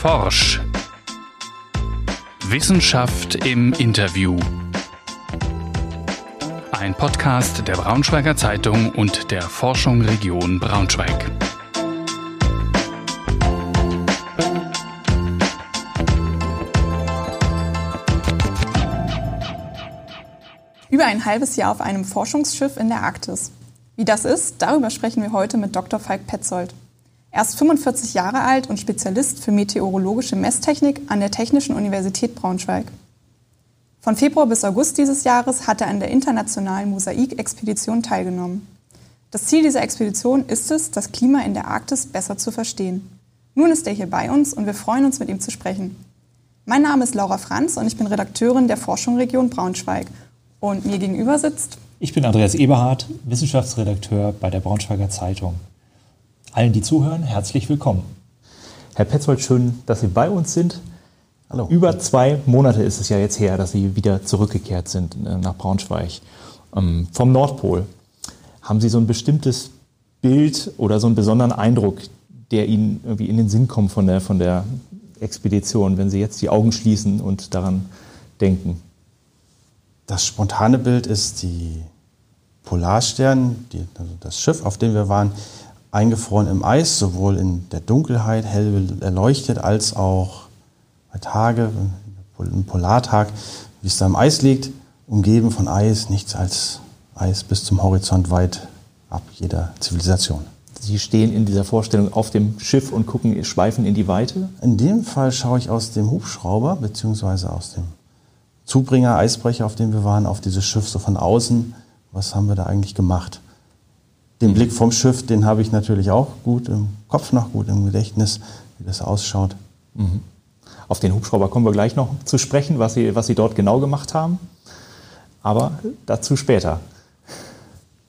Forsch. Wissenschaft im Interview. Ein Podcast der Braunschweiger Zeitung und der Forschung Region Braunschweig. Über ein halbes Jahr auf einem Forschungsschiff in der Arktis. Wie das ist, darüber sprechen wir heute mit Dr. Falk Petzold. Er ist 45 Jahre alt und Spezialist für meteorologische Messtechnik an der Technischen Universität Braunschweig. Von Februar bis August dieses Jahres hat er an der internationalen Mosaik-Expedition teilgenommen. Das Ziel dieser Expedition ist es, das Klima in der Arktis besser zu verstehen. Nun ist er hier bei uns und wir freuen uns, mit ihm zu sprechen. Mein Name ist Laura Franz und ich bin Redakteurin der Forschung Region Braunschweig. Und mir gegenüber sitzt. Ich bin Andreas Eberhardt, Wissenschaftsredakteur bei der Braunschweiger Zeitung. Allen, die zuhören, herzlich willkommen. Herr Petzold, schön, dass Sie bei uns sind. Hallo. Über zwei Monate ist es ja jetzt her, dass Sie wieder zurückgekehrt sind äh, nach Braunschweig ähm, vom Nordpol. Haben Sie so ein bestimmtes Bild oder so einen besonderen Eindruck, der Ihnen irgendwie in den Sinn kommt von der, von der Expedition, wenn Sie jetzt die Augen schließen und daran denken? Das spontane Bild ist die Polarstern, die, also das Schiff, auf dem wir waren, eingefroren im Eis, sowohl in der Dunkelheit hell erleuchtet, als auch bei Tage, im Polartag, wie es da im Eis liegt, umgeben von Eis, nichts als Eis bis zum Horizont weit ab jeder Zivilisation. Sie stehen in dieser Vorstellung auf dem Schiff und gucken, schweifen in die Weite? In dem Fall schaue ich aus dem Hubschrauber, beziehungsweise aus dem Zubringer, Eisbrecher, auf dem wir waren, auf dieses Schiff so von außen. Was haben wir da eigentlich gemacht? Den Blick vom Schiff, den habe ich natürlich auch gut im Kopf noch, gut im Gedächtnis, wie das ausschaut. Mhm. Auf den Hubschrauber kommen wir gleich noch zu sprechen, was Sie, was Sie dort genau gemacht haben. Aber dazu später.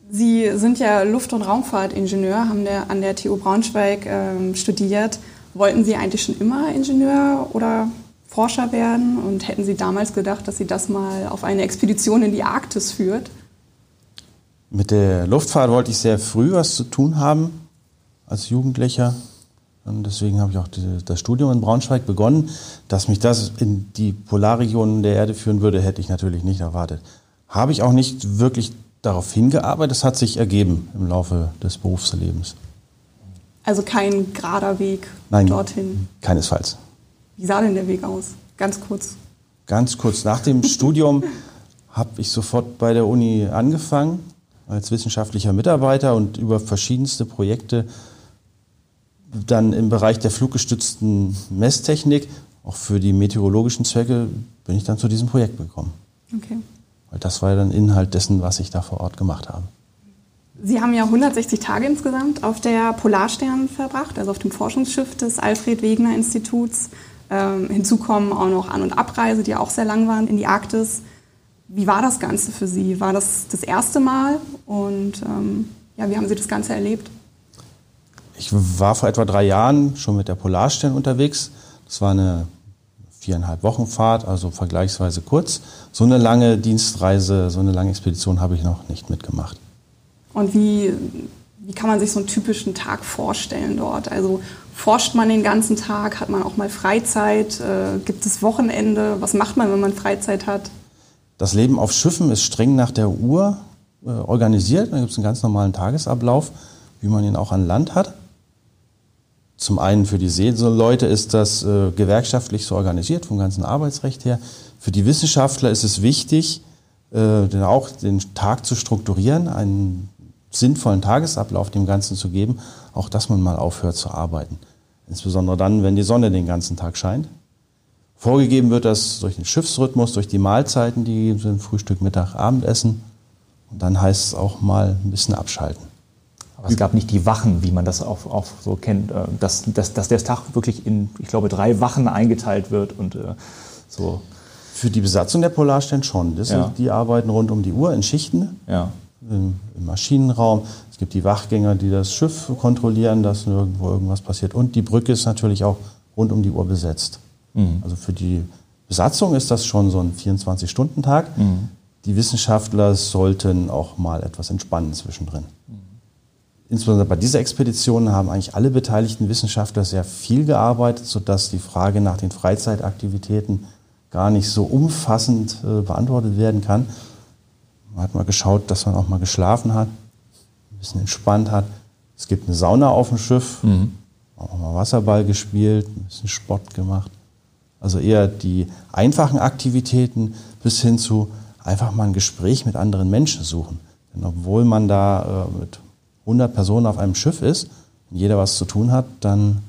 Sie sind ja Luft- und Raumfahrtingenieur, haben der, an der TU Braunschweig ähm, studiert. Wollten Sie eigentlich schon immer Ingenieur oder Forscher werden? Und hätten Sie damals gedacht, dass Sie das mal auf eine Expedition in die Arktis führt? Mit der Luftfahrt wollte ich sehr früh was zu tun haben als Jugendlicher. Und deswegen habe ich auch die, das Studium in Braunschweig begonnen. Dass mich das in die Polarregionen der Erde führen würde, hätte ich natürlich nicht erwartet. Habe ich auch nicht wirklich darauf hingearbeitet. Das hat sich ergeben im Laufe des Berufslebens. Also kein gerader Weg Nein, dorthin? Keinesfalls. Wie sah denn der Weg aus? Ganz kurz. Ganz kurz. Nach dem Studium habe ich sofort bei der Uni angefangen als wissenschaftlicher Mitarbeiter und über verschiedenste Projekte dann im Bereich der fluggestützten Messtechnik, auch für die meteorologischen Zwecke, bin ich dann zu diesem Projekt gekommen. Okay. Weil das war dann Inhalt dessen, was ich da vor Ort gemacht habe. Sie haben ja 160 Tage insgesamt auf der Polarstern verbracht, also auf dem Forschungsschiff des Alfred Wegener Instituts. Ähm, hinzu kommen auch noch An- und Abreise, die auch sehr lang waren in die Arktis. Wie war das Ganze für Sie? War das das erste Mal? Und ähm, ja, wie haben Sie das Ganze erlebt? Ich war vor etwa drei Jahren schon mit der Polarstern unterwegs. Das war eine viereinhalb Wochen Fahrt, also vergleichsweise kurz. So eine lange Dienstreise, so eine lange Expedition habe ich noch nicht mitgemacht. Und wie, wie kann man sich so einen typischen Tag vorstellen dort? Also forscht man den ganzen Tag? Hat man auch mal Freizeit? Äh, gibt es Wochenende? Was macht man, wenn man Freizeit hat? Das Leben auf Schiffen ist streng nach der Uhr äh, organisiert. Da gibt es einen ganz normalen Tagesablauf, wie man ihn auch an Land hat. Zum einen für die Seeleute ist das äh, gewerkschaftlich so organisiert, vom ganzen Arbeitsrecht her. Für die Wissenschaftler ist es wichtig, äh, auch den Tag zu strukturieren, einen sinnvollen Tagesablauf dem Ganzen zu geben, auch dass man mal aufhört zu arbeiten. Insbesondere dann, wenn die Sonne den ganzen Tag scheint. Vorgegeben wird das durch den Schiffsrhythmus, durch die Mahlzeiten, die sind Frühstück, Mittag, Abendessen. Und dann heißt es auch mal ein bisschen abschalten. Aber es gab nicht die Wachen, wie man das auch, auch so kennt, äh, dass, dass, dass der Tag wirklich in, ich glaube, drei Wachen eingeteilt wird und äh, so. Für die Besatzung der Polarstern schon. Das ja. sind, die arbeiten rund um die Uhr in Schichten. Ja. Im, Im, Maschinenraum. Es gibt die Wachgänger, die das Schiff kontrollieren, dass nirgendwo irgendwas passiert. Und die Brücke ist natürlich auch rund um die Uhr besetzt. Mhm. Also für die Besatzung ist das schon so ein 24-Stunden-Tag. Mhm. Die Wissenschaftler sollten auch mal etwas entspannen zwischendrin. Mhm. insbesondere bei dieser Expedition haben eigentlich alle beteiligten Wissenschaftler sehr viel gearbeitet, sodass die Frage nach den Freizeitaktivitäten gar nicht so umfassend äh, beantwortet werden kann. Man hat mal geschaut, dass man auch mal geschlafen hat, ein bisschen entspannt hat. Es gibt eine Sauna auf dem Schiff, mhm. auch mal Wasserball gespielt, ein bisschen Sport gemacht. Also eher die einfachen Aktivitäten bis hin zu einfach mal ein Gespräch mit anderen Menschen suchen. Denn obwohl man da äh, mit 100 Personen auf einem Schiff ist und jeder was zu tun hat, dann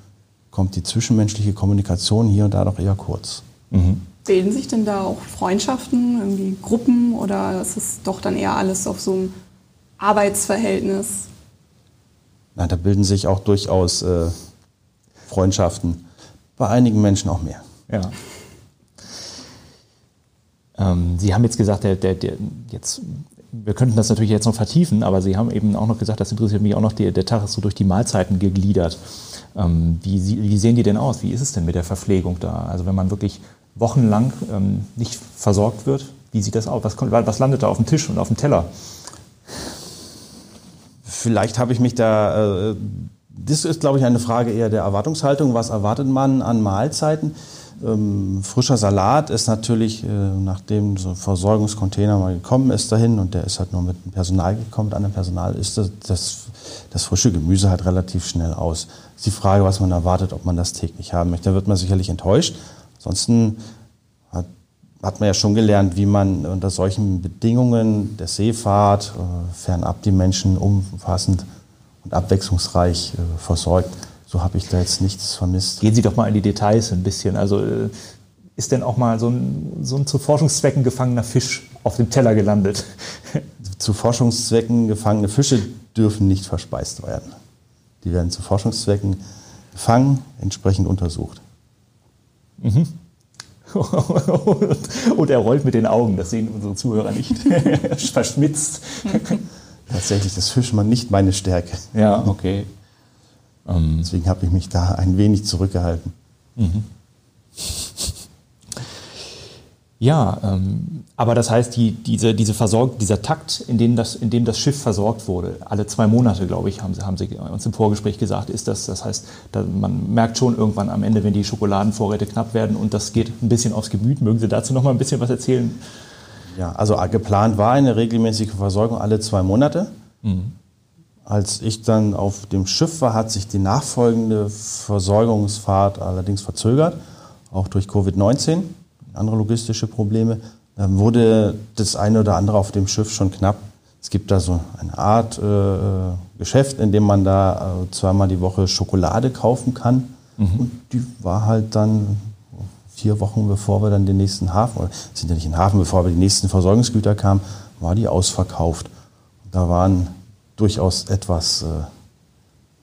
kommt die zwischenmenschliche Kommunikation hier und da doch eher kurz. Mhm. Bilden sich denn da auch Freundschaften, irgendwie Gruppen oder ist es doch dann eher alles auf so einem Arbeitsverhältnis? Nein, da bilden sich auch durchaus äh, Freundschaften. Bei einigen Menschen auch mehr. Ja. Ähm, Sie haben jetzt gesagt, der, der, der, jetzt wir könnten das natürlich jetzt noch vertiefen, aber Sie haben eben auch noch gesagt, das interessiert mich auch noch, der, der Tag ist so durch die Mahlzeiten gegliedert. Ähm, wie, wie, sehen die denn aus? Wie ist es denn mit der Verpflegung da? Also wenn man wirklich wochenlang ähm, nicht versorgt wird, wie sieht das aus? Was, was, landet da auf dem Tisch und auf dem Teller? Vielleicht habe ich mich da, äh, das ist glaube ich eine Frage eher der Erwartungshaltung. Was erwartet man an Mahlzeiten? Ähm, frischer Salat ist natürlich, äh, nachdem so ein Versorgungscontainer mal gekommen ist dahin und der ist halt nur mit dem Personal gekommen, mit anderem Personal, ist das, das, das frische Gemüse halt relativ schnell aus. Ist die Frage, was man erwartet, ob man das täglich haben möchte. Da wird man sicherlich enttäuscht. Ansonsten hat, hat man ja schon gelernt, wie man unter solchen Bedingungen der Seefahrt äh, fernab die Menschen umfassend und abwechslungsreich äh, versorgt. So habe ich da jetzt nichts vermisst. Gehen Sie doch mal in die Details ein bisschen. Also äh, ist denn auch mal so ein, so ein zu Forschungszwecken gefangener Fisch auf dem Teller gelandet? Zu Forschungszwecken gefangene Fische dürfen nicht verspeist werden. Die werden zu Forschungszwecken gefangen, entsprechend untersucht. Mhm. Und er rollt mit den Augen, das sehen unsere Zuhörer nicht. Verschmitzt. Tatsächlich ist Fischmann nicht meine Stärke. Ja, okay. Ähm, Deswegen habe ich mich da ein wenig zurückgehalten. Mhm. Ja, ähm, aber das heißt, die, diese, diese Versorg dieser Takt, in dem, das, in dem das Schiff versorgt wurde, alle zwei Monate, glaube ich, haben, haben Sie uns im Vorgespräch gesagt, ist das. Das heißt, da, man merkt schon irgendwann am Ende, wenn die Schokoladenvorräte knapp werden und das geht ein bisschen aufs Gemüt. Mögen Sie dazu noch mal ein bisschen was erzählen? Ja, also geplant war eine regelmäßige Versorgung alle zwei Monate. Mhm. Als ich dann auf dem Schiff war, hat sich die nachfolgende Versorgungsfahrt allerdings verzögert, auch durch Covid-19, andere logistische Probleme. Dann wurde das eine oder andere auf dem Schiff schon knapp. Es gibt da so eine Art äh, Geschäft, in dem man da äh, zweimal die Woche Schokolade kaufen kann. Mhm. Und die war halt dann vier Wochen bevor wir dann den nächsten Hafen, oder sind ja nicht in den Hafen, bevor wir die nächsten Versorgungsgüter kamen, war die ausverkauft. da waren durchaus etwas äh,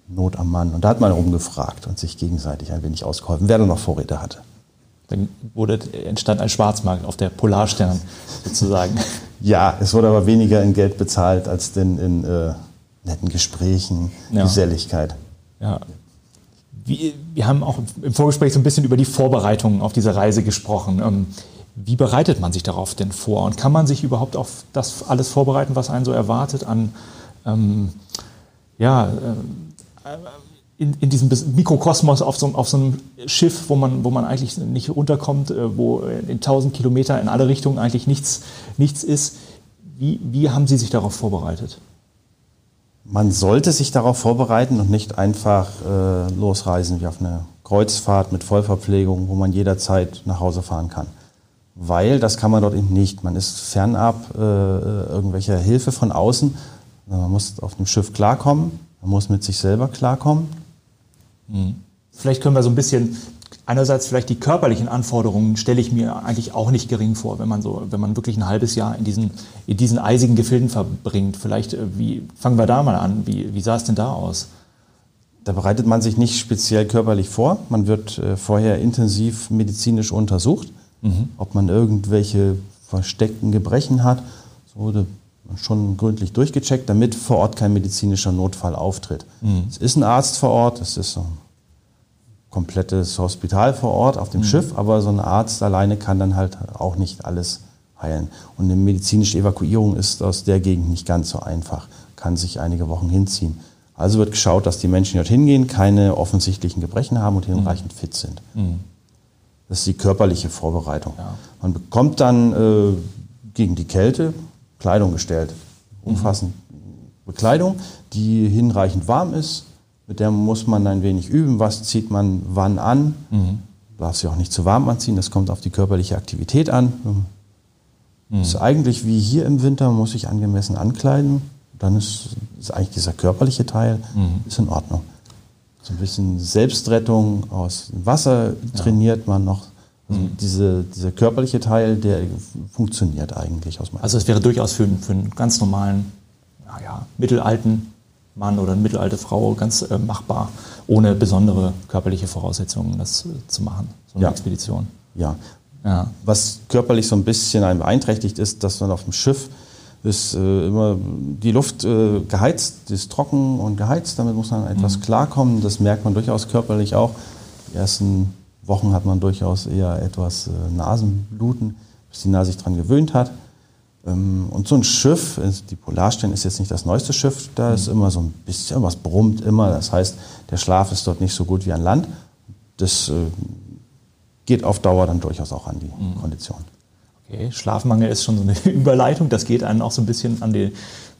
Not am Mann. Und da hat man rumgefragt und sich gegenseitig ein wenig ausgeholfen, wer da noch Vorräte hatte. Dann wurde, entstand ein Schwarzmarkt auf der Polarstern sozusagen. ja, es wurde aber weniger in Geld bezahlt als denn in äh, netten Gesprächen, ja. Geselligkeit. Ja. Wie, wir haben auch im Vorgespräch so ein bisschen über die Vorbereitungen auf diese Reise gesprochen. Ähm, wie bereitet man sich darauf denn vor? Und kann man sich überhaupt auf das alles vorbereiten, was einen so erwartet an ähm, ja, äh, in, in, diesem Mikrokosmos auf so, auf so, einem Schiff, wo man, wo man eigentlich nicht runterkommt, äh, wo in 1000 Kilometer in alle Richtungen eigentlich nichts, nichts ist. Wie, wie haben Sie sich darauf vorbereitet? Man sollte sich darauf vorbereiten und nicht einfach äh, losreisen wie auf eine Kreuzfahrt mit Vollverpflegung, wo man jederzeit nach Hause fahren kann. Weil das kann man dort eben nicht. Man ist fernab äh, äh irgendwelcher Hilfe von außen man muss auf dem Schiff klarkommen, man muss mit sich selber klarkommen. Mhm. Vielleicht können wir so ein bisschen, einerseits vielleicht die körperlichen Anforderungen stelle ich mir eigentlich auch nicht gering vor, wenn man, so, wenn man wirklich ein halbes Jahr in diesen, in diesen eisigen Gefilden verbringt. Vielleicht, äh, wie, fangen wir da mal an, wie, wie sah es denn da aus? Da bereitet man sich nicht speziell körperlich vor. Man wird äh, vorher intensiv medizinisch untersucht, mhm. ob man irgendwelche versteckten Gebrechen hat. So, schon gründlich durchgecheckt, damit vor Ort kein medizinischer Notfall auftritt. Mhm. Es ist ein Arzt vor Ort, es ist ein komplettes Hospital vor Ort auf dem mhm. Schiff, aber so ein Arzt alleine kann dann halt auch nicht alles heilen. Und eine medizinische Evakuierung ist aus der Gegend nicht ganz so einfach, kann sich einige Wochen hinziehen. Also wird geschaut, dass die Menschen, die dorthin gehen, keine offensichtlichen Gebrechen haben und hinreichend fit sind. Mhm. Das ist die körperliche Vorbereitung. Ja. Man bekommt dann äh, gegen die Kälte Kleidung gestellt. Umfassend Bekleidung, die hinreichend warm ist. Mit der muss man ein wenig üben. Was zieht man wann an? Mhm. Darf sich auch nicht zu warm anziehen. Das kommt auf die körperliche Aktivität an. Mhm. Ist eigentlich wie hier im Winter, muss sich angemessen ankleiden. Dann ist, ist eigentlich dieser körperliche Teil Mhm. ist in Ordnung. So ein bisschen Selbstrettung aus dem Wasser trainiert man noch. Also Mhm. diese, dieser körperliche Teil, der funktioniert eigentlich aus meiner Also es wäre durchaus für, einen- für einen ganz normalen, naja, mittelalten Mann oder eine mittelalte Frau ganz äh, machbar, ohne besondere körperliche Voraussetzungen das äh, zu machen, so eine Ja. Expedition. Ja. Ja. Was körperlich so ein bisschen einem beeinträchtigt ist, dass man auf dem Schiff ist äh, immer die Luft äh, geheizt, ist trocken und geheizt, damit muss man etwas klarkommen. Das merkt man durchaus körperlich auch. Die ersten Wochen hat man durchaus eher etwas äh, Nasenbluten, bis die Nase sich daran gewöhnt hat. Ähm, und so ein Schiff, die Polarstern ist jetzt nicht das neueste Schiff, da ist immer so ein bisschen was brummt immer. Das heißt, der Schlaf ist dort nicht so gut wie an Land. Das äh, geht auf Dauer dann durchaus auch an die Kondition. Okay, Schlafmangel ist schon so eine Überleitung. Das geht einen auch so ein bisschen an die,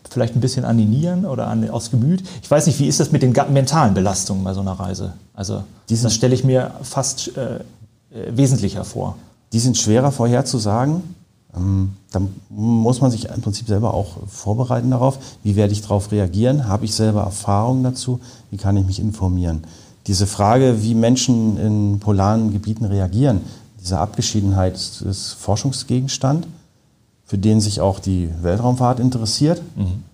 vielleicht ein bisschen an die Nieren oder an, aufs Gemüt. Ich weiß nicht, wie ist das mit den mentalen Belastungen bei so einer Reise? Also sind- das stelle ich mir fast äh, äh, wesentlicher vor. Die sind schwerer vorherzusagen. Ähm, da muss man sich im Prinzip selber auch vorbereiten darauf. Wie werde ich darauf reagieren? Habe ich selber Erfahrungen dazu? Wie kann ich mich informieren? Diese Frage, wie Menschen in polaren Gebieten reagieren, diese Abgeschiedenheit ist, ist Forschungsgegenstand, für den sich auch die Weltraumfahrt interessiert.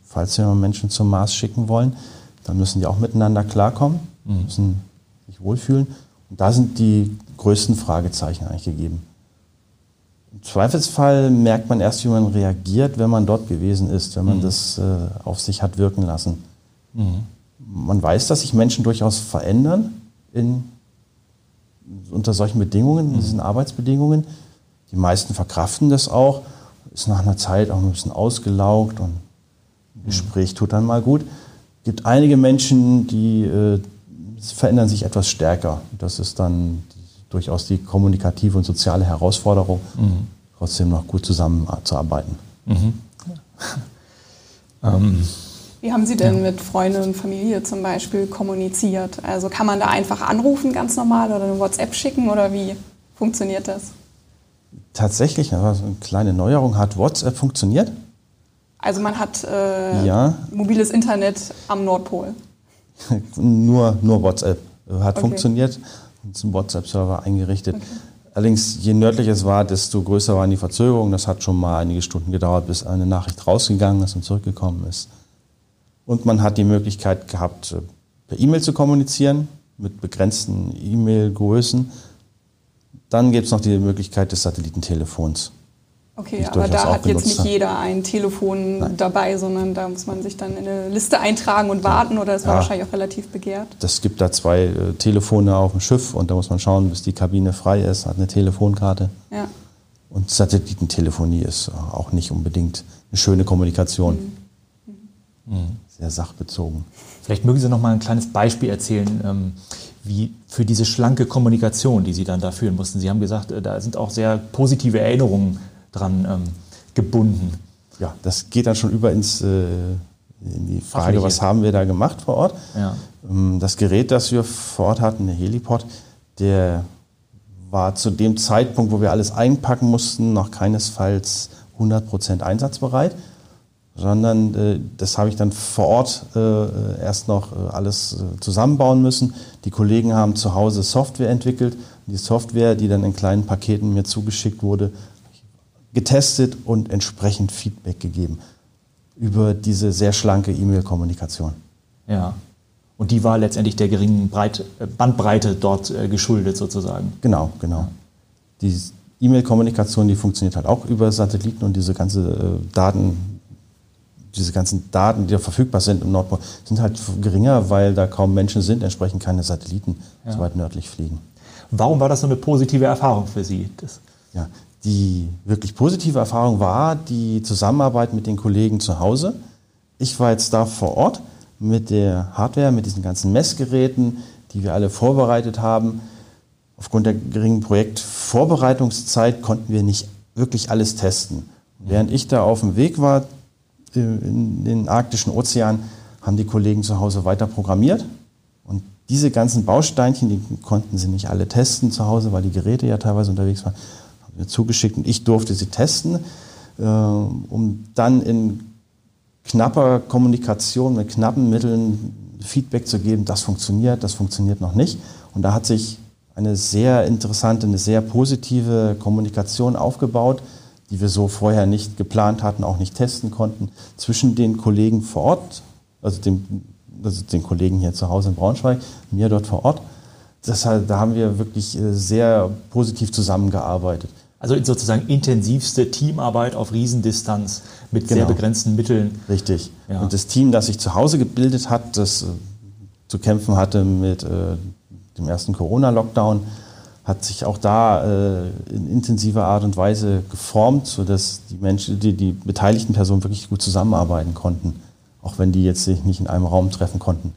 Falls wir Menschen zum Mars schicken wollen, dann müssen die auch miteinander klarkommen, müssen sich wohlfühlen. Und da sind die größten Fragezeichen eigentlich gegeben. Im Zweifelsfall merkt man erst, wie man reagiert, wenn man dort gewesen ist, wenn man das äh, auf sich hat wirken lassen. Man weiß, dass sich Menschen durchaus verändern in, unter solchen Bedingungen, in diesen Arbeitsbedingungen. Die meisten verkraften das auch, ist nach einer Zeit auch ein bisschen ausgelaugt und ein Gespräch tut dann mal gut. Es gibt einige Menschen, die äh, verändern sich etwas stärker. Das ist dann durchaus die kommunikative und soziale Herausforderung, trotzdem noch gut zusammenzuarbeiten. Wie haben Sie denn mit Freunden und Familie zum Beispiel kommuniziert? Also kann man da einfach anrufen ganz normal oder eine WhatsApp schicken oder wie funktioniert das? Tatsächlich, also eine kleine Neuerung, hat WhatsApp funktioniert. Also man hat äh, Ja. mobiles Internet am Nordpol. nur, nur WhatsApp hat Okay. funktioniert und zum WhatsApp-Server eingerichtet. Allerdings, je nördlicher es war, desto größer waren die Verzögerungen. Das hat schon mal einige Stunden gedauert, bis eine Nachricht rausgegangen ist und zurückgekommen ist. Und man hat die Möglichkeit gehabt, äh, per E-Mail zu kommunizieren mit begrenzten E-Mail-Größen. Dann gibt es noch die Möglichkeit des Satellitentelefons. Okay, ich aber durchaus da auch hat jetzt nicht jeder ein Telefon dabei, sondern da muss man sich dann in eine Liste eintragen und warten oder es war Ja. wahrscheinlich auch relativ begehrt. Das gibt da zwei äh, Telefone auf dem Schiff und da muss man schauen, bis die Kabine frei ist, hat eine Telefonkarte. Ja. Und Satellitentelefonie ist auch nicht unbedingt eine schöne Kommunikation. Sehr sachbezogen. Vielleicht mögen Sie noch mal ein kleines Beispiel erzählen, ähm, wie für diese schlanke Kommunikation, die Sie dann da führen mussten. Sie haben gesagt, äh, da sind auch sehr positive Erinnerungen dran ähm, gebunden. Ja, das geht dann schon über ins, äh, in die Frage, Fachliche. was haben wir da gemacht vor Ort? Ja. Ähm, Das Gerät, das wir vor Ort hatten, der Helipod, der war zu dem Zeitpunkt, wo wir alles einpacken mussten, noch keinesfalls 100% einsatzbereit, sondern äh, das habe ich dann vor Ort äh, erst noch äh, alles zusammenbauen müssen. Die Kollegen haben zu Hause Software entwickelt. Die Software, die dann in kleinen Paketen mir zugeschickt wurde, getestet und entsprechend Feedback gegeben über diese sehr schlanke E-Mail-Kommunikation. Ja. Und die war letztendlich der geringen Breit, Bandbreite dort geschuldet sozusagen. Genau, genau. Die E-Mail-Kommunikation, die funktioniert halt auch über Satelliten und diese ganze Daten, diese ganzen Daten, die da verfügbar sind im Nordpol, sind halt geringer, weil da kaum Menschen sind, entsprechend keine Satelliten so weit nördlich fliegen. Warum war das so eine positive Erfahrung für Sie? Das, Ja, die wirklich positive Erfahrung war die Zusammenarbeit mit den Kollegen zu Hause. Ich war jetzt da vor Ort, mit der Hardware, mit diesen ganzen Messgeräten, die wir alle vorbereitet haben. Aufgrund der geringen Projektvorbereitungszeit konnten wir nicht wirklich alles testen. Während ich da auf dem Weg war in den arktischen Ozean, haben die Kollegen zu Hause weiter programmiert. Und diese ganzen Bausteinchen, die konnten sie nicht alle testen zu Hause, weil die Geräte ja teilweise unterwegs waren, haben mir zugeschickt und ich durfte sie testen, äh, um dann in knapper Kommunikation mit knappen Mitteln Feedback zu geben, das funktioniert, das funktioniert noch nicht. Und da hat sich eine sehr interessante, eine sehr positive Kommunikation aufgebaut, die wir so vorher nicht geplant hatten, auch nicht testen konnten, zwischen den Kollegen vor Ort, also, dem, also den Kollegen hier zu Hause in Braunschweig, mir dort vor Ort. Das, da haben wir wirklich äh, sehr positiv zusammengearbeitet. Also sozusagen intensivste Teamarbeit auf Riesendistanz mit genau. sehr begrenzten Mitteln. Richtig. Ja. Und das Team, das sich zu Hause gebildet hat, das äh, zu kämpfen hatte mit äh, dem ersten Corona-Lockdown, hat sich auch da äh, in intensiver Art und Weise geformt, sodass die Menschen, die, die beteiligten Personen wirklich gut zusammenarbeiten konnten, auch wenn die jetzt sich nicht in einem Raum treffen konnten.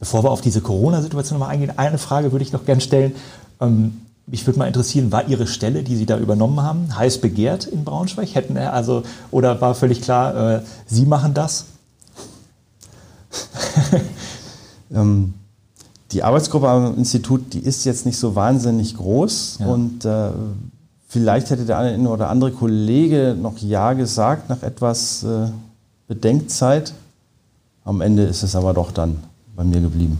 Bevor wir auf diese Corona-Situation nochmal eingehen, eine Frage würde ich noch gerne stellen. Ähm, mich würde mal interessieren, war Ihre Stelle, die Sie da übernommen haben, heiß begehrt in Braunschweig? Hätten also oder war völlig klar, äh, Sie machen das? ähm, die Arbeitsgruppe am Institut, die ist jetzt nicht so wahnsinnig groß ja. und äh, vielleicht hätte der eine oder andere Kollege noch Ja gesagt nach etwas äh, Bedenkzeit. Am Ende ist es aber doch dann bei mir geblieben,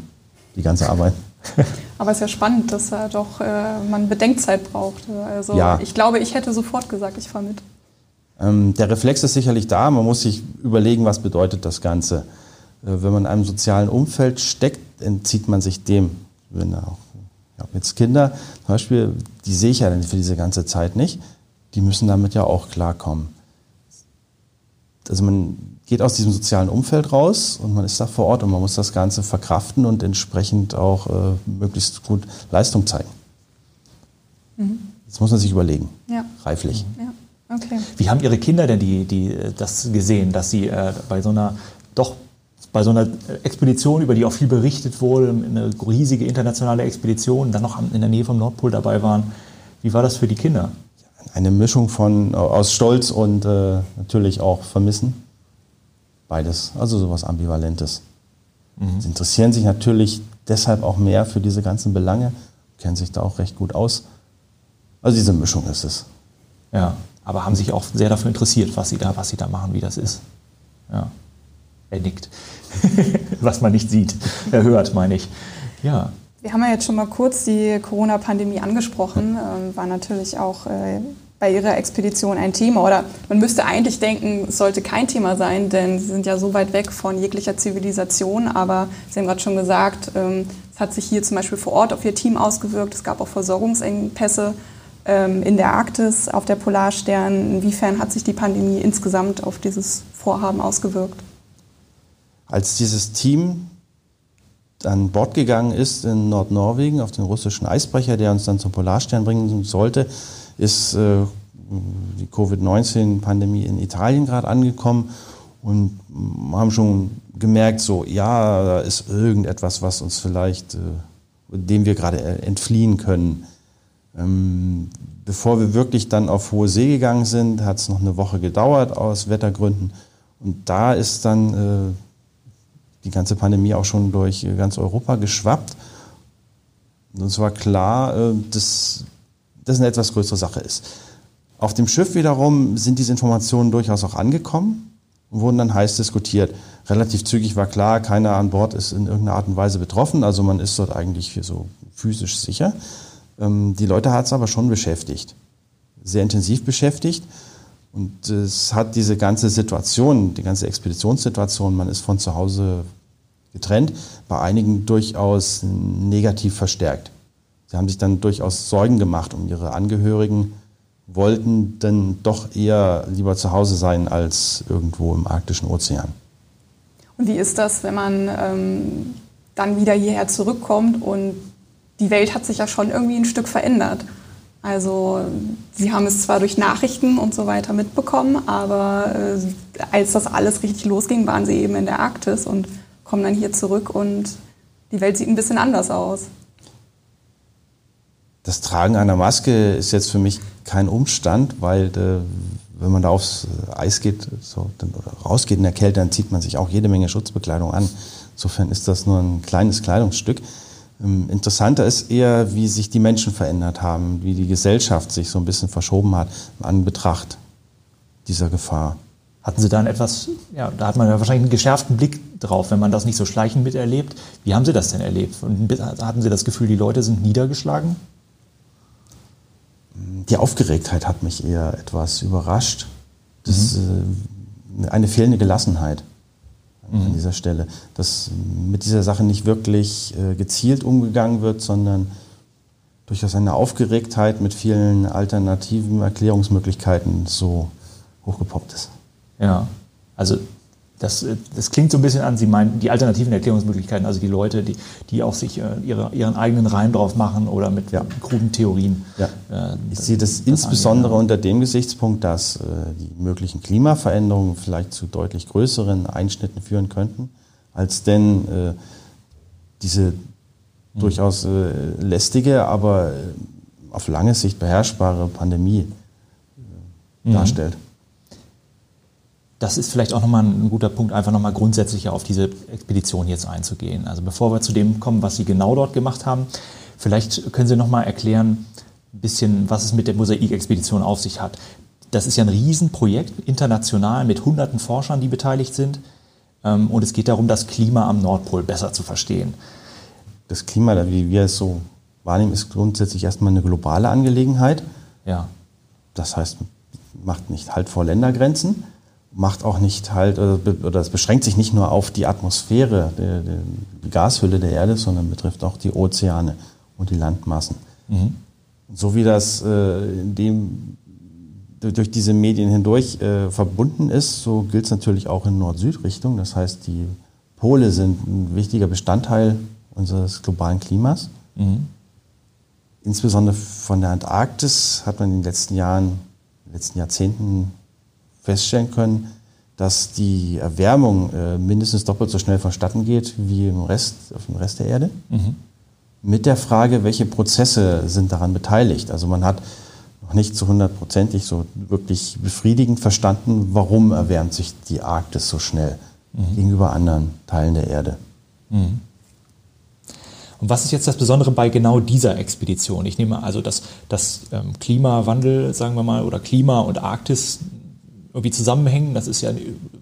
die ganze Arbeit. Aber es ist ja spannend, dass da doch äh, man Bedenkzeit braucht. Also ja. ich glaube, ich hätte sofort gesagt, ich fahre mit. Ähm, der Reflex ist sicherlich da. Man muss sich überlegen, was bedeutet das Ganze. Äh, wenn man in einem sozialen Umfeld steckt, entzieht man sich dem. Wenn auch, ich habe jetzt Kinder, zum Beispiel, die sehe ich ja für diese ganze Zeit nicht. Die müssen damit ja auch klarkommen. Also man geht aus diesem sozialen Umfeld raus und man ist da vor Ort und man muss das Ganze verkraften und entsprechend auch äh, möglichst gut Leistung zeigen. Mhm. Das muss man sich überlegen, ja. reiflich. Ja. Okay. Wie haben Ihre Kinder denn die, die, das gesehen, dass Sie äh, bei so einer doch bei so einer Expedition, über die auch viel berichtet wurde, eine riesige internationale Expedition, dann noch in der Nähe vom Nordpol dabei waren. Wie war das für die Kinder? Eine Mischung von aus Stolz und äh, natürlich auch Vermissen. Beides, also sowas Ambivalentes. Mhm. Sie interessieren sich natürlich deshalb auch mehr für diese ganzen Belange, kennen sich da auch recht gut aus. Also diese Mischung ist es. Ja, aber haben sich auch sehr dafür interessiert, was sie da, was sie da machen, wie das ist. Ja. Er nickt. was man nicht sieht. Er hört, meine ich. Ja. Wir haben ja jetzt schon mal kurz die Corona-Pandemie angesprochen. Ähm, war natürlich auch äh, bei Ihrer Expedition ein Thema? Oder man müsste eigentlich denken, es sollte kein Thema sein, denn Sie sind ja so weit weg von jeglicher Zivilisation. Aber Sie haben gerade schon gesagt, ähm, es hat sich hier zum Beispiel vor Ort auf Ihr Team ausgewirkt. Es gab auch Versorgungsengpässe ähm, in der Arktis, auf der Polarstern. Inwiefern hat sich die Pandemie insgesamt auf dieses Vorhaben ausgewirkt? Als dieses Team an Bord gegangen ist in Nordnorwegen auf den russischen Eisbrecher, der uns dann zum Polarstern bringen sollte, ist äh, die Covid-19-Pandemie in Italien gerade angekommen und haben schon gemerkt, so, ja, da ist irgendetwas, was uns vielleicht, äh, dem wir gerade entfliehen können. Ähm, bevor wir wirklich dann auf hohe See gegangen sind, hat es noch eine Woche gedauert aus Wettergründen. Und da ist dann äh, die ganze Pandemie auch schon durch ganz Europa geschwappt. Und uns war klar, äh, dass das eine etwas größere Sache ist. Auf dem Schiff wiederum sind diese Informationen durchaus auch angekommen und wurden dann heiß diskutiert. Relativ zügig war klar, keiner an Bord ist in irgendeiner Art und Weise betroffen, also man ist dort eigentlich so physisch sicher. Ähm, die Leute hat es aber schon beschäftigt, sehr intensiv beschäftigt. Und es hat diese ganze Situation, die ganze Expeditionssituation, man ist von zu Hause getrennt, bei einigen durchaus negativ verstärkt. Sie haben sich dann durchaus Sorgen gemacht um ihre Angehörigen, wollten dann doch eher lieber zu Hause sein als irgendwo im arktischen Ozean. Und wie ist das, wenn man ähm, dann wieder hierher zurückkommt und die Welt hat sich ja schon irgendwie ein Stück verändert? Also Sie haben es zwar durch Nachrichten und so weiter mitbekommen, aber äh, als das alles richtig losging, waren Sie eben in der Arktis und kommen dann hier zurück und die Welt sieht ein bisschen anders aus. Das Tragen einer Maske ist jetzt für mich kein Umstand, weil äh, wenn man da aufs Eis geht so, dann, oder rausgeht in der Kälte, dann zieht man sich auch jede Menge Schutzbekleidung an. Insofern ist das nur ein kleines Kleidungsstück. Ähm, interessanter ist eher, wie sich die Menschen verändert haben, wie die Gesellschaft sich so ein bisschen verschoben hat an Betracht dieser Gefahr. Hatten Sie dann etwas, ja, da hat man ja wahrscheinlich einen geschärften Blick drauf, wenn man das nicht so schleichend miterlebt. Wie haben Sie das denn erlebt? Und hatten Sie das Gefühl, die Leute sind niedergeschlagen? Die Aufgeregtheit hat mich eher etwas überrascht. Das mhm. äh, eine fehlende Gelassenheit. An dieser Stelle. Dass mit dieser Sache nicht wirklich äh, gezielt umgegangen wird, sondern durchaus eine Aufgeregtheit mit vielen alternativen Erklärungsmöglichkeiten so hochgepoppt ist. Ja, also das, das klingt so ein bisschen an, Sie meinen die alternativen Erklärungsmöglichkeiten, also die Leute, die, die auch sich äh, ihre, ihren eigenen Reim drauf machen oder mit ja. kruden Theorien. Ja. Äh, ich sehe das, das insbesondere angehen. unter dem Gesichtspunkt, dass äh, die möglichen Klimaveränderungen vielleicht zu deutlich größeren Einschnitten führen könnten, als denn äh, diese mhm. durchaus äh, lästige, aber äh, auf lange Sicht beherrschbare Pandemie mhm. darstellt das ist vielleicht auch nochmal ein guter Punkt, einfach nochmal grundsätzlicher auf diese Expedition jetzt einzugehen. Also bevor wir zu dem kommen, was Sie genau dort gemacht haben, vielleicht können Sie nochmal erklären, ein bisschen, was es mit der Mosaikexpedition auf sich hat. Das ist ja ein Riesenprojekt, international mit hunderten Forschern, die beteiligt sind. Ähm, und es geht darum, das Klima am Nordpol besser zu verstehen. Das Klima, wie wir es so wahrnehmen, ist grundsätzlich erstmal eine globale Angelegenheit. Ja. Das heißt, macht nicht halt vor Ländergrenzen macht auch nicht halt, oder es beschränkt sich nicht nur auf die Atmosphäre, die, die Gashülle der Erde, sondern betrifft auch die Ozeane und die Landmassen. Mhm. So wie das äh, in dem, durch diese Medien hindurch äh, verbunden ist, so gilt es natürlich auch in Nord-Süd-Richtung. Das heißt, die Pole sind ein wichtiger Bestandteil unseres globalen Klimas. Mhm. Insbesondere von der Antarktis hat man in den letzten Jahren, in den letzten Jahrzehnten feststellen können, dass die Erwärmung äh, mindestens doppelt so schnell vonstatten geht wie im Rest, auf dem Rest der Erde. Mhm. Mit der Frage, welche Prozesse sind daran beteiligt. Also man hat noch nicht zu hundertprozentig so wirklich befriedigend verstanden, warum erwärmt sich die Arktis so schnell mhm. gegenüber anderen Teilen der Erde. Mhm. Und was ist jetzt das Besondere bei genau dieser Expedition? Ich nehme also, dass das ähm, Klimawandel, sagen wir mal, oder Klima und Arktis irgendwie zusammenhängen. Das ist ja,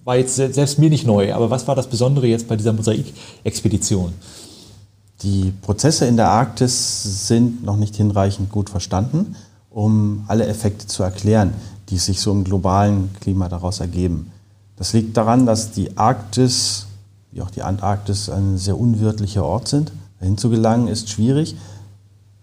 war jetzt selbst mir nicht neu. Aber was war das Besondere jetzt bei dieser Mosaikexpedition? Die Prozesse in der Arktis sind noch nicht hinreichend gut verstanden, um alle Effekte zu erklären, die sich so im globalen Klima daraus ergeben. Das liegt daran, dass die Arktis, wie auch die Antarktis, ein sehr unwirtlicher Ort sind. Dahin zu gelangen ist schwierig.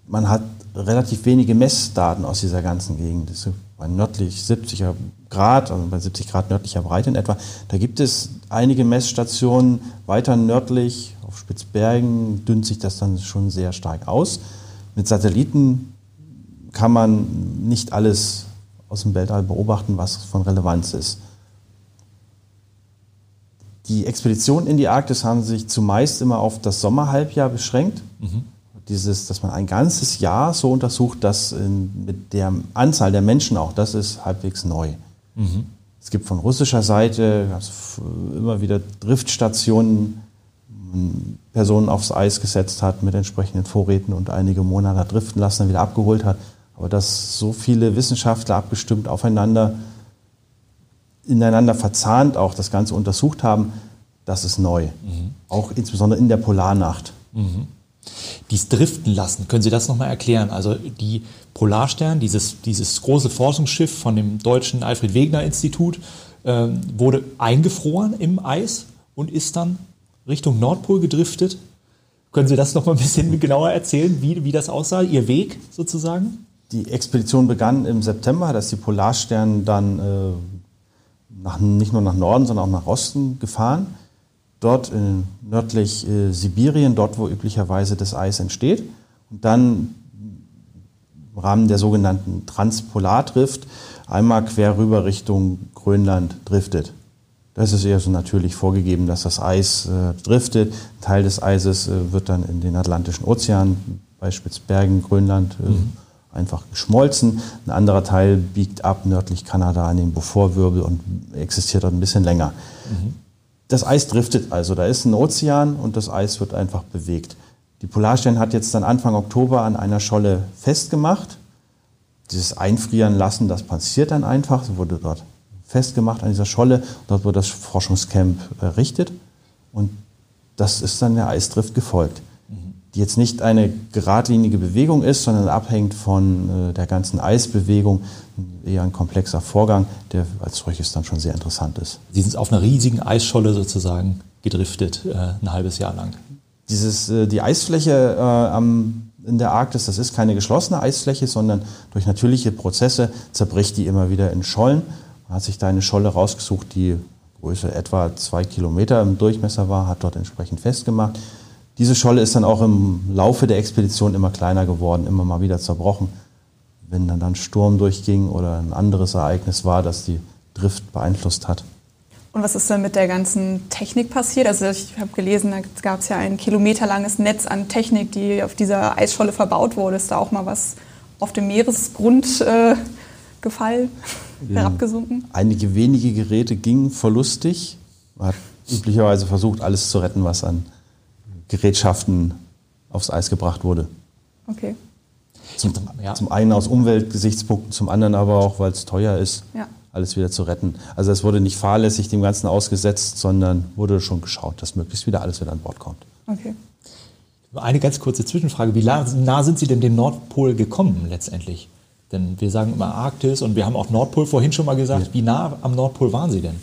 Man hat relativ wenige Messdaten aus dieser ganzen Gegend. Bei nördlich 70 Grad, also bei 70 Grad nördlicher Breite in etwa. Da gibt es einige Messstationen weiter nördlich, auf Spitzbergen dünnt sich das dann schon sehr stark aus. Mit Satelliten kann man nicht alles aus dem Weltall beobachten, was von Relevanz ist. Die Expeditionen in die Arktis haben sich zumeist immer auf das Sommerhalbjahr beschränkt. Mhm dieses, dass man ein ganzes Jahr so untersucht, dass mit der Anzahl der Menschen auch, das ist halbwegs neu. Mhm. Es gibt von russischer Seite immer wieder Driftstationen, Personen aufs Eis gesetzt hat mit entsprechenden Vorräten und einige Monate hat driften lassen, dann wieder abgeholt hat. Aber dass so viele Wissenschaftler abgestimmt aufeinander, ineinander verzahnt auch das Ganze untersucht haben, das ist neu. Mhm. Auch insbesondere in der Polarnacht. Mhm dies driften lassen. Können Sie das nochmal erklären? Also die Polarstern, dieses, dieses große Forschungsschiff von dem deutschen Alfred Wegener Institut, äh, wurde eingefroren im Eis und ist dann Richtung Nordpol gedriftet. Können Sie das nochmal ein bisschen genauer erzählen, wie, wie das aussah, Ihr Weg sozusagen? Die Expedition begann im September, dass die Polarstern dann äh, nach, nicht nur nach Norden, sondern auch nach Osten gefahren dort in nördlich äh, Sibirien, dort wo üblicherweise das Eis entsteht. Und dann im Rahmen der sogenannten Transpolardrift einmal quer rüber Richtung Grönland driftet. Da ist eher so natürlich vorgegeben, dass das Eis äh, driftet. Ein Teil des Eises äh, wird dann in den Atlantischen Ozean, bei Spitzbergen, Grönland, äh, mhm. einfach geschmolzen. Ein anderer Teil biegt ab nördlich Kanada an den Beaufortwirbel und existiert dort ein bisschen länger. Mhm. Das Eis driftet also. Da ist ein Ozean und das Eis wird einfach bewegt. Die Polarstern hat jetzt dann Anfang Oktober an einer Scholle festgemacht. Dieses Einfrieren lassen, das passiert dann einfach. So wurde dort festgemacht an dieser Scholle. Dort wurde das Forschungscamp errichtet und das ist dann der Eisdrift gefolgt. Die jetzt nicht eine geradlinige Bewegung ist, sondern abhängt von äh, der ganzen Eisbewegung. Eher ein komplexer Vorgang, der als solches dann schon sehr interessant ist. Sie sind auf einer riesigen Eisscholle sozusagen gedriftet, äh, ein halbes Jahr lang. Dieses, äh, die Eisfläche am, in der Arktis, das ist keine geschlossene Eisfläche, sondern durch natürliche Prozesse zerbricht die immer wieder in Schollen. Man hat sich da eine Scholle rausgesucht, die Größe etwa zwei Kilometer im Durchmesser war, hat dort entsprechend festgemacht. Diese Scholle ist dann auch im Laufe der Expedition immer kleiner geworden, immer mal wieder zerbrochen. Wenn dann ein Sturm durchging oder ein anderes Ereignis war, das die Drift beeinflusst hat. Und was ist denn mit der ganzen Technik passiert? Also ich habe gelesen, da gab es ja ein kilometerlanges Netz an Technik, die auf dieser Eisscholle verbaut wurde. Ist da auch mal was auf dem Meeresgrund äh, gefallen? herabgesunken? Einige wenige Geräte gingen verlustig. Man hat üblicherweise versucht, alles zu retten, was an Gerätschaften aufs Eis gebracht wurde. Okay. Zum, ja. zum einen aus Umweltgesichtspunkten, zum anderen aber auch, weil es teuer ist, ja. alles wieder zu retten. Also es wurde nicht fahrlässig dem Ganzen ausgesetzt, sondern wurde schon geschaut, dass möglichst wieder alles wieder an Bord kommt. Okay. Eine ganz kurze Zwischenfrage. Wie nah sind Sie denn dem Nordpol gekommen letztendlich? Denn wir sagen immer Arktis und wir haben auch Nordpol vorhin schon mal gesagt. Ja. Wie nah am Nordpol waren Sie denn?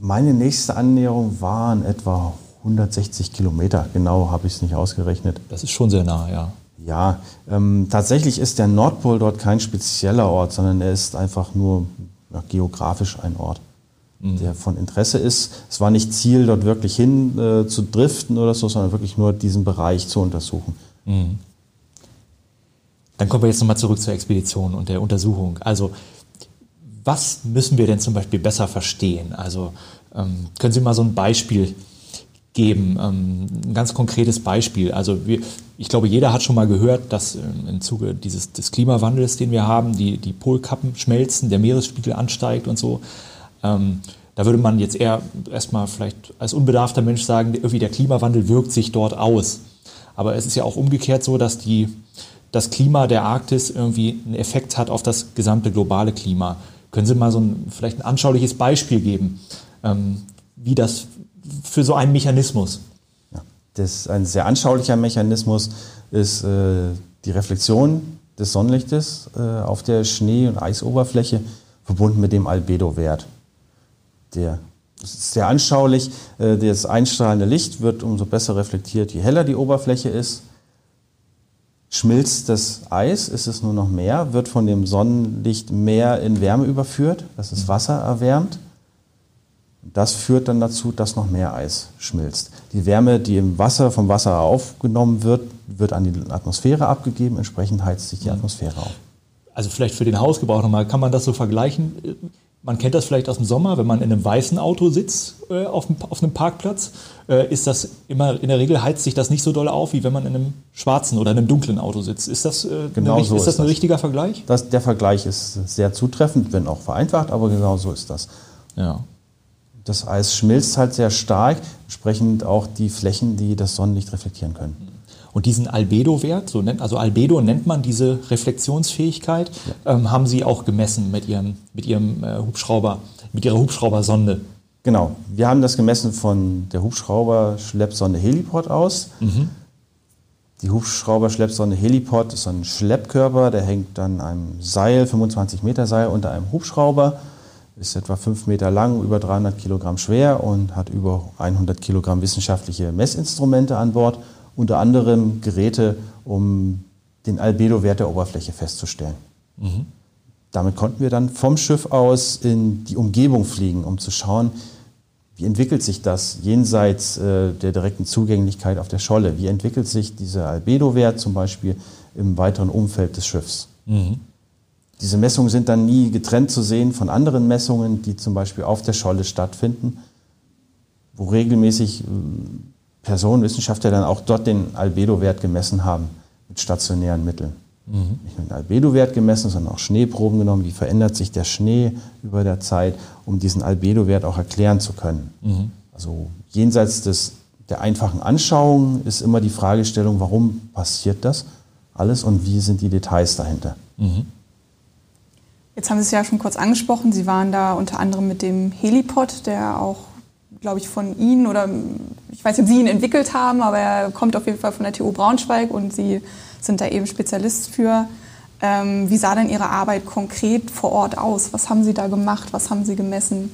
Meine nächste Annäherung waren etwa 160 Kilometer. Genau habe ich es nicht ausgerechnet. Das ist schon sehr nah, ja. Ja, ähm, tatsächlich ist der Nordpol dort kein spezieller Ort, sondern er ist einfach nur ja, geografisch ein Ort, mhm. der von Interesse ist. Es war nicht Ziel, dort wirklich hin äh, zu driften oder so, sondern wirklich nur diesen Bereich zu untersuchen. Mhm. Dann kommen wir jetzt nochmal zurück zur Expedition und der Untersuchung. Also, was müssen wir denn zum Beispiel besser verstehen? Also, ähm, können Sie mal so ein Beispiel geben, ähm, ein ganz konkretes Beispiel. Also wir, ich glaube, jeder hat schon mal gehört, dass ähm, im Zuge dieses, des Klimawandels, den wir haben, die, die Polkappen schmelzen, der Meeresspiegel ansteigt und so. Ähm, da würde man jetzt eher erstmal vielleicht als unbedarfter Mensch sagen, irgendwie der Klimawandel wirkt sich dort aus. Aber es ist ja auch umgekehrt so, dass die das Klima der Arktis irgendwie einen Effekt hat auf das gesamte globale Klima. Können Sie mal so ein, vielleicht ein anschauliches Beispiel geben, ähm, wie das für so einen Mechanismus? Ja, das ist ein sehr anschaulicher Mechanismus ist äh, die Reflexion des Sonnenlichtes äh, auf der Schnee- und Eisoberfläche verbunden mit dem Albedo-Wert. Der ist sehr anschaulich. Äh, das einstrahlende Licht wird umso besser reflektiert, je heller die Oberfläche ist. Schmilzt das Eis, ist es nur noch mehr, wird von dem Sonnenlicht mehr in Wärme überführt, das ist Wasser erwärmt. Das führt dann dazu, dass noch mehr Eis schmilzt. Die Wärme, die im Wasser vom Wasser aufgenommen wird, wird an die Atmosphäre abgegeben, entsprechend heizt sich die mhm. Atmosphäre auf. Also vielleicht für den Hausgebrauch nochmal, kann man das so vergleichen? Man kennt das vielleicht aus dem Sommer, wenn man in einem weißen Auto sitzt äh, auf, dem, auf, einem Parkplatz, äh, ist das immer, in der Regel heizt sich das nicht so doll auf, wie wenn man in einem schwarzen oder einem dunklen Auto sitzt. Ist das, äh, genau eine, so ist das ein richtiger Vergleich? Das, der Vergleich ist sehr zutreffend, wenn auch vereinfacht, aber genau so ist das. Ja. Das Eis schmilzt halt sehr stark, entsprechend auch die Flächen, die das Sonnenlicht reflektieren können. Und diesen Albedo-Wert, so nennt, also Albedo nennt man diese Reflexionsfähigkeit, ja. ähm, haben Sie auch gemessen mit Ihrem, mit Ihrem äh, Hubschrauber, mit Ihrer Hubschraubersonde. Genau, wir haben das gemessen von der Hubschrauber-Schleppsonde Helipod aus. Mhm. Die Hubschrauber-Schleppsonde Helipod ist ein Schleppkörper, der hängt an einem Seil, 25 Meter Seil, unter einem Hubschrauber, ist etwa 5 Meter lang, über 300 Kilogramm schwer und hat über 100 Kilogramm wissenschaftliche Messinstrumente an Bord unter anderem Geräte, um den Albedo-Wert der Oberfläche festzustellen. Mhm. Damit konnten wir dann vom Schiff aus in die Umgebung fliegen, um zu schauen, wie entwickelt sich das jenseits äh, der direkten Zugänglichkeit auf der Scholle? Wie entwickelt sich dieser Albedo-Wert zum Beispiel im weiteren Umfeld des Schiffs? Mhm. Diese Messungen sind dann nie getrennt zu sehen von anderen Messungen, die zum Beispiel auf der Scholle stattfinden, wo regelmäßig äh, Personen, Wissenschaftler dann auch dort den Albedo-Wert gemessen haben mit stationären Mitteln. Mhm. Nicht nur den Albedo-Wert gemessen, sondern auch Schneeproben genommen. Wie verändert sich der Schnee über der Zeit, um diesen Albedo-Wert auch erklären zu können. Mhm. Also jenseits des, der einfachen Anschauung ist immer die Fragestellung, warum passiert das alles und wie sind die Details dahinter. Mhm. Jetzt haben Sie es ja schon kurz angesprochen. Sie waren da unter anderem mit dem Helipod, der auch, glaube ich, von Ihnen oder ich weiß nicht, ob Sie ihn entwickelt haben, aber er kommt auf jeden Fall von der TU Braunschweig und Sie sind da eben Spezialist für. Ähm, wie sah denn Ihre Arbeit konkret vor Ort aus? Was haben Sie da gemacht? Was haben Sie gemessen?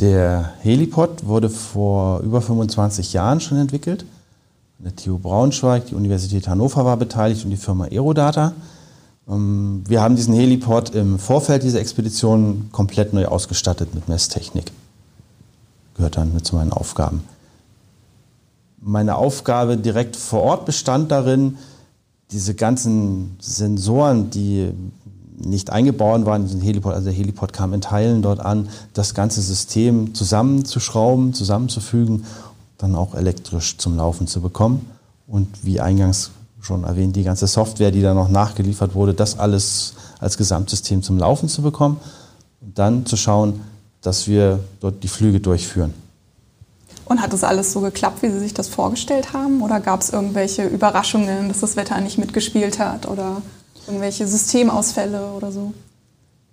Der Helipod wurde vor über 25 Jahren schon entwickelt. Der TU Braunschweig, die Universität Hannover war beteiligt und die Firma Aerodata. Ähm, wir haben diesen Helipod im Vorfeld dieser Expedition komplett neu ausgestattet mit Messtechnik. Gehört dann mit zu meinen Aufgaben. Meine Aufgabe direkt vor Ort bestand darin, diese ganzen Sensoren, die nicht eingebaut waren in diesen Helipod, also der Helipod kam in Teilen dort an, das ganze System zusammenzuschrauben, zusammenzufügen, dann auch elektrisch zum Laufen zu bekommen. Und wie eingangs schon erwähnt, die ganze Software, die da noch nachgeliefert wurde, das alles als Gesamtsystem zum Laufen zu bekommen und dann zu schauen, dass wir dort die Flüge durchführen. Und hat das alles so geklappt, wie Sie sich das vorgestellt haben? Oder gab es irgendwelche Überraschungen, dass das Wetter nicht mitgespielt hat oder irgendwelche Systemausfälle oder so?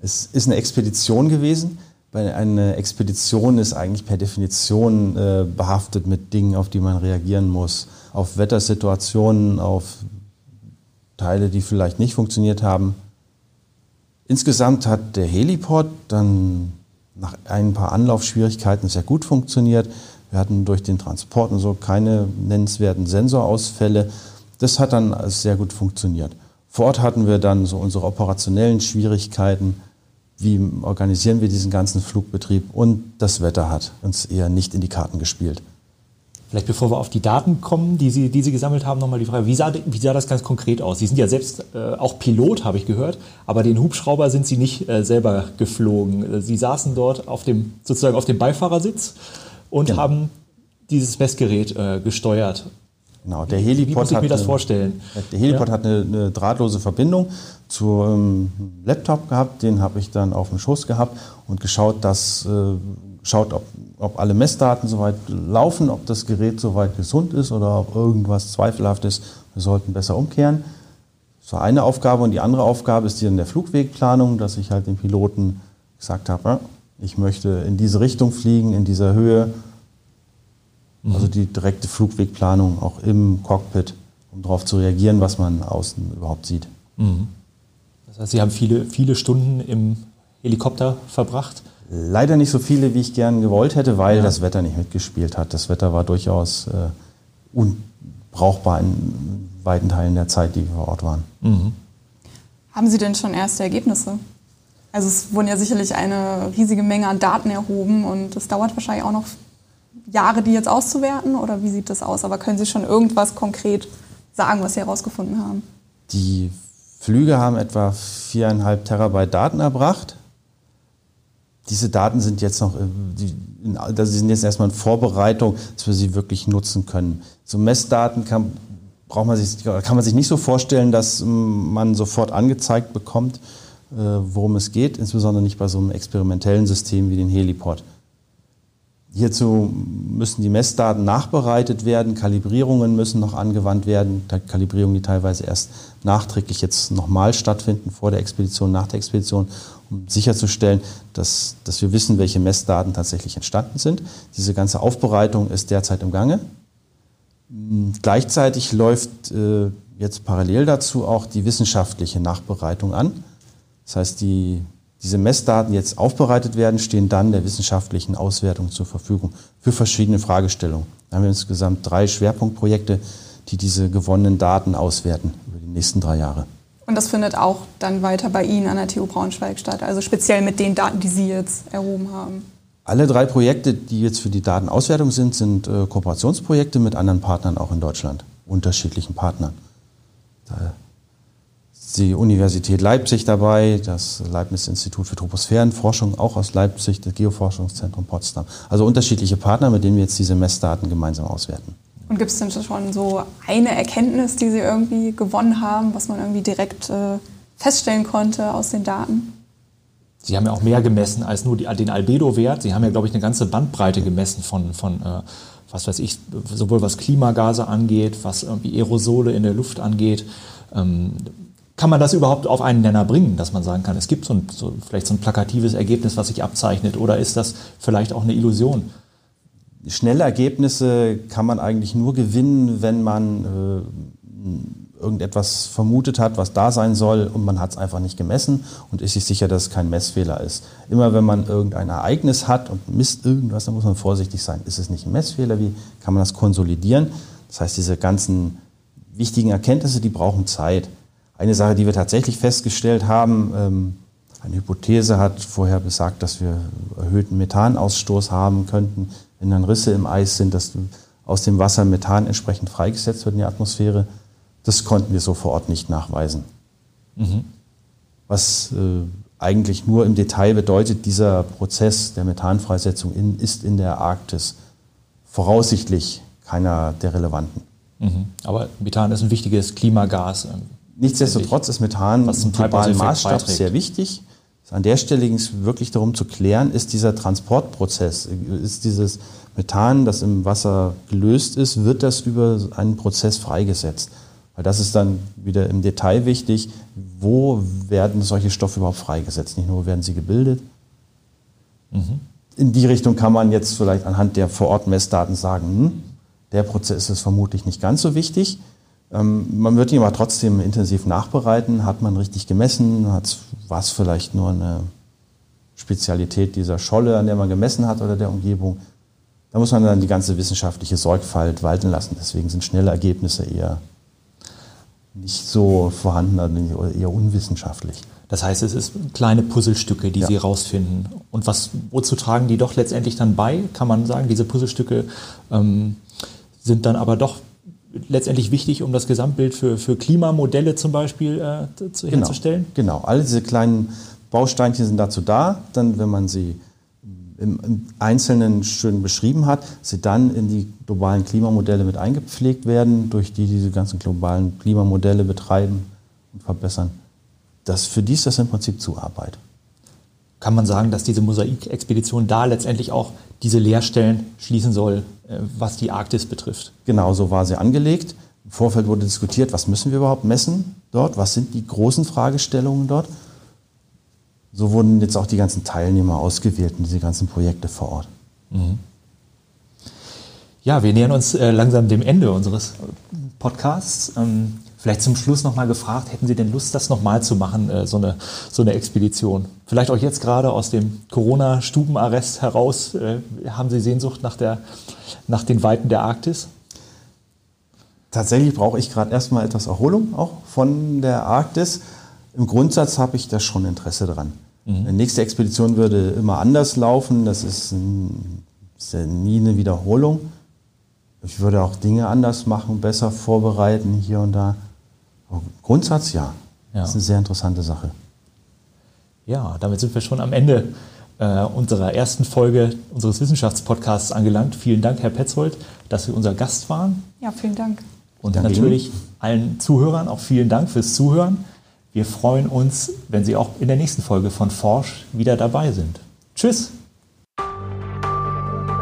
Es ist eine Expedition gewesen. Eine Expedition ist eigentlich per Definition äh, behaftet mit Dingen, auf die man reagieren muss auf Wettersituationen, auf Teile, die vielleicht nicht funktioniert haben. Insgesamt hat der Helipod dann nach ein paar Anlaufschwierigkeiten sehr gut funktioniert. Wir hatten durch den Transport und so keine nennenswerten Sensorausfälle. Das hat dann sehr gut funktioniert. Vor Ort hatten wir dann so unsere operationellen Schwierigkeiten. Wie organisieren wir diesen ganzen Flugbetrieb? Und das Wetter hat uns eher nicht in die Karten gespielt. Vielleicht bevor wir auf die Daten kommen, die Sie, die Sie gesammelt haben, nochmal die Frage, wie sah, wie sah das ganz konkret aus? Sie sind ja selbst äh, auch Pilot, habe ich gehört, aber den Hubschrauber sind Sie nicht äh, selber geflogen. Sie saßen dort auf dem, sozusagen auf dem Beifahrersitz und genau. haben dieses Messgerät äh, gesteuert. Genau, der Helipod wie muss ich mir das vorstellen? Der Helipod ja? hat eine, eine, drahtlose Verbindung zum ähm, Laptop gehabt, den habe ich dann auf dem Schoß gehabt und geschaut, dass äh, schaut, ob, ob alle Messdaten soweit laufen, ob das Gerät soweit gesund ist oder ob irgendwas zweifelhaft ist. Wir sollten besser umkehren. Das war eine Aufgabe und die andere Aufgabe ist die in der Flugwegplanung, dass ich halt den Piloten gesagt habe, ich möchte in diese Richtung fliegen, in dieser Höhe. Mhm. Also die direkte Flugwegplanung auch im Cockpit, um darauf zu reagieren, was man außen überhaupt sieht. Mhm. Das heißt, Sie haben viele, viele Stunden im Helikopter verbracht. Leider nicht so viele, wie ich gern gewollt hätte, weil ja. das Wetter nicht mitgespielt hat. Das Wetter war durchaus äh, unbrauchbar in weiten Teilen der Zeit, die wir vor Ort waren. Mhm. Haben Sie denn schon erste Ergebnisse? Also es wurden ja sicherlich eine riesige Menge an Daten erhoben und es dauert wahrscheinlich auch noch Jahre, die jetzt auszuwerten oder wie sieht das aus? Aber können Sie schon irgendwas konkret sagen, was Sie herausgefunden haben? Die Flüge haben etwa viereinhalb Terabyte Daten erbracht diese Daten sind jetzt noch, äh, die, die sind jetzt erstmal in Vorbereitung, dass wir sie wirklich nutzen können. So Messdaten kann, braucht man sich, kann man sich nicht so vorstellen, dass ähm, man sofort angezeigt bekommt, äh, worum es geht, insbesondere nicht bei so einem experimentellen System wie den Helipod. Hierzu müssen die Messdaten nachbereitet werden, Kalibrierungen müssen noch angewandt werden, Kalibrierungen, die teilweise erst nachträglich jetzt nochmal stattfinden, vor der Expedition, nach der Expedition, um sicherzustellen, dass, dass wir wissen, welche Messdaten tatsächlich entstanden sind. Diese ganze Aufbereitung ist derzeit im Gange. Hm, gleichzeitig läuft äh, jetzt parallel dazu auch die wissenschaftliche Nachbereitung an. Das heißt, die diese Messdaten jetzt aufbereitet werden, stehen dann der wissenschaftlichen Auswertung zur Verfügung für verschiedene Fragestellungen. Da haben wir insgesamt drei Schwerpunktprojekte, die diese gewonnenen Daten auswerten über die nächsten drei Jahre. Und das findet auch dann weiter bei Ihnen an der TU Braunschweig statt, also speziell mit den Daten, die Sie jetzt erhoben haben? Alle drei Projekte, die jetzt für die Datenauswertung sind, sind äh, Kooperationsprojekte mit anderen Partnern auch in Deutschland, unterschiedlichen Partnern. Da ist die Universität Leipzig dabei, das Leibniz-Institut für Troposphärenforschung auch aus Leipzig, das Geoforschungszentrum Potsdam. Also unterschiedliche Partner, mit denen wir jetzt diese Messdaten gemeinsam auswerten. Und gibt es denn schon so eine Erkenntnis, die Sie irgendwie gewonnen haben, was man irgendwie direkt äh, feststellen konnte aus den Daten? Sie haben ja auch mehr gemessen als nur die, den Albedo-Wert. Sie haben ja, glaube ich, eine ganze Bandbreite gemessen von, von äh, was weiß ich, sowohl was Klimagase angeht, was irgendwie Aerosole in der Luft angeht. Ähm, kann man das überhaupt auf einen Nenner bringen, dass man sagen kann, es gibt so, ein, so vielleicht so ein plakatives Ergebnis, was sich abzeichnet, oder ist das vielleicht auch eine Illusion? Schnelle Ergebnisse kann man eigentlich nur gewinnen, wenn man äh, irgendetwas vermutet hat, was da sein soll und man hat es einfach nicht gemessen und ist sich sicher, dass es kein Messfehler ist. Immer wenn man irgendein Ereignis hat und misst irgendwas, dann muss man vorsichtig sein. Ist es nicht ein Messfehler? Wie kann man das konsolidieren? Das heißt, diese ganzen wichtigen Erkenntnisse, die brauchen Zeit. Eine Sache, die wir tatsächlich festgestellt haben, ähm, eine Hypothese hat vorher besagt, dass wir erhöhten Methanausstoß haben könnten, wenn dann Risse im Eis sind, dass aus dem Wasser Methan entsprechend freigesetzt wird in die Atmosphäre. Das konnten wir so vor Ort nicht nachweisen. Mhm. Was äh, eigentlich nur im Detail bedeutet, dieser Prozess der Methanfreisetzung in, ist in der Arktis voraussichtlich keiner der relevanten. Mhm. Aber Methan ist ein wichtiges Klimagas. Nichtsdestotrotz ist Methan im globalen Maßstab beiträgt. sehr wichtig. An der Stelle ging es wirklich darum zu klären, ist dieser Transportprozess, ist dieses Methan, das im Wasser gelöst ist, wird das über einen Prozess freigesetzt? Weil das ist dann wieder im Detail wichtig, wo werden solche Stoffe überhaupt freigesetzt? Nicht nur, wo werden sie gebildet? Mhm. In die Richtung kann man jetzt vielleicht anhand der Vor-Ort-Messdaten sagen, hm, der Prozess ist vermutlich nicht ganz so wichtig. Ähm, man wird ihn aber trotzdem intensiv nachbereiten. Hat man richtig gemessen? War es vielleicht nur eine Spezialität dieser Scholle, an der man gemessen hat oder der Umgebung? Da muss man dann die ganze wissenschaftliche Sorgfalt walten lassen. Deswegen sind schnelle Ergebnisse eher nicht so vorhanden oder eher unwissenschaftlich. Das heißt, es ist kleine Puzzlestücke, die ja. Sie rausfinden. Und was, wozu tragen die doch letztendlich dann bei? Kann man sagen, diese Puzzlestücke ähm, sind dann aber doch letztendlich wichtig, um das Gesamtbild für, für Klimamodelle zum Beispiel äh, zu, genau, herzustellen? Genau, all diese kleinen Bausteinchen sind dazu da, dann, wenn man sie im, im, Einzelnen schön beschrieben hat, sie dann in die globalen Klimamodelle mit eingepflegt werden, durch die diese ganzen globalen Klimamodelle betreiben und verbessern. Das, für die ist das im Prinzip Zuarbeit kann man sagen, dass diese Mosaikexpedition da letztendlich auch diese Leerstellen schließen soll, äh, was die Arktis betrifft. Genau, so war sie angelegt. Im Vorfeld wurde diskutiert, was müssen wir überhaupt messen dort, was sind die großen Fragestellungen dort. So wurden jetzt auch die ganzen Teilnehmer ausgewählt in diese ganzen Projekte vor Ort. Mhm. Ja, wir nähern uns äh, langsam dem Ende unseres Podcasts. Ähm, Vielleicht zum Schluss nochmal gefragt, hätten Sie denn Lust, das nochmal zu machen, äh, so, eine, so eine Expedition? Vielleicht auch jetzt gerade aus dem Corona-Stubenarrest heraus, äh, haben Sie Sehnsucht nach, der, nach den Weiten der Arktis? Tatsächlich brauche ich gerade erstmal etwas Erholung auch von der Arktis. Im Grundsatz habe ich da schon Interesse dran. Mhm. Die nächste Expedition würde immer anders laufen. Das ist, ein, ist ja nie eine Wiederholung. Ich würde auch Dinge anders machen, besser vorbereiten hier und da. Grundsatz ja. ja. Das ist eine sehr interessante Sache. Ja, damit sind wir schon am Ende äh, unserer ersten Folge unseres Wissenschaftspodcasts angelangt. Vielen Dank, Herr Petzold, dass Sie unser Gast waren. Ja, vielen Dank. Und Danke natürlich Ihnen. allen Zuhörern auch vielen Dank fürs Zuhören. Wir freuen uns, wenn Sie auch in der nächsten Folge von Forsch wieder dabei sind. Tschüss.